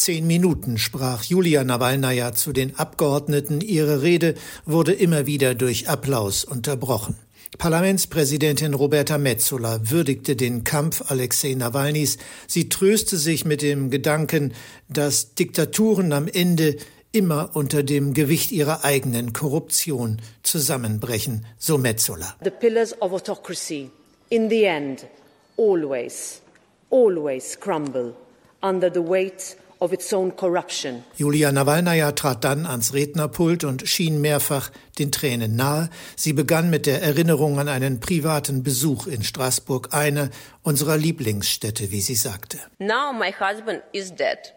Zehn Minuten sprach Julia Nawalnaja zu den Abgeordneten. Ihre Rede wurde immer wieder durch Applaus unterbrochen. Parlamentspräsidentin Roberta Metzola würdigte den Kampf Alexei Nawalnys. Sie tröste sich mit dem Gedanken, dass Diktaturen am Ende immer unter dem Gewicht ihrer eigenen Korruption zusammenbrechen, so Metzola. The pillars of autocracy in the end always always crumble under the weight of its own corruption. Julia Nawalnaja trat dann ans Rednerpult und schien mehrfach den Tränen nahe. Sie begann mit der Erinnerung an einen privaten Besuch in Straßburg, eine unserer Lieblingsstädte, wie sie sagte. Now my husband is dead.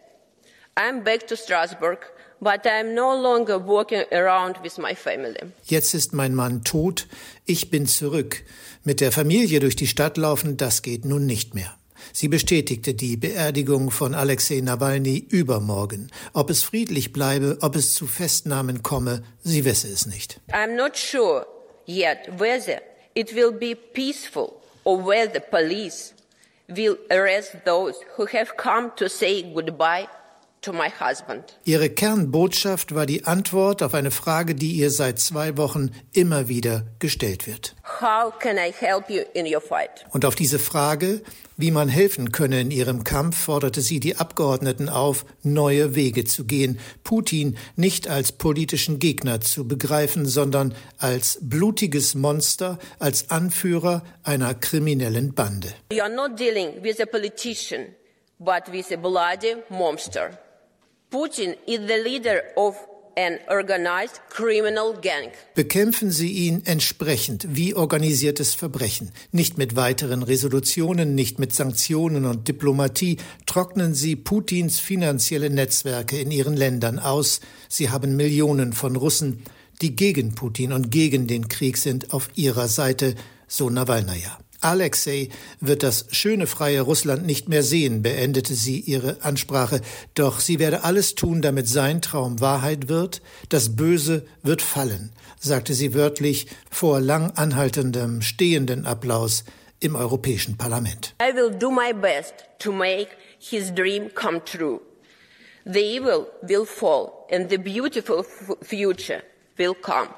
I'm back to Strasbourg. But I'm no longer walking around with my family. Jetzt ist mein Mann tot, ich bin zurück. Mit der Familie durch die Stadt laufen, das geht nun nicht mehr. Sie bestätigte die Beerdigung von Alexei Nawalny übermorgen. Ob es friedlich bleibe, ob es zu Festnahmen komme, sie wisse es nicht. I'm not sure yet whether it will be peaceful or whether the police will arrest those who have come to say goodbye Ihre Kernbotschaft war die Antwort auf eine Frage, die ihr seit zwei Wochen immer wieder gestellt wird. Und auf diese Frage, wie man helfen könne in ihrem Kampf, forderte sie die Abgeordneten auf, neue Wege zu gehen, Putin nicht als politischen Gegner zu begreifen, sondern als blutiges Monster, als Anführer einer kriminellen Bande. We are not dealing with a politician, but with a bloody monster. Putin is the leader of Bekämpfen Sie ihn entsprechend wie organisiertes Verbrechen. Nicht mit weiteren Resolutionen, nicht mit Sanktionen und Diplomatie. Trocknen Sie Putins finanzielle Netzwerke in Ihren Ländern aus. Sie haben Millionen von Russen, die gegen Putin und gegen den Krieg sind, auf Ihrer Seite, so Nawalnaja. Alexei wird das schöne freie Russland nicht mehr sehen, beendete sie ihre Ansprache, doch sie werde alles tun, damit sein Traum Wahrheit wird, das Böse wird fallen, sagte sie wörtlich vor lang anhaltendem stehenden Applaus im Europäischen Parlament. I will do my best to make his dream come true. The evil will fall and the beautiful future will come.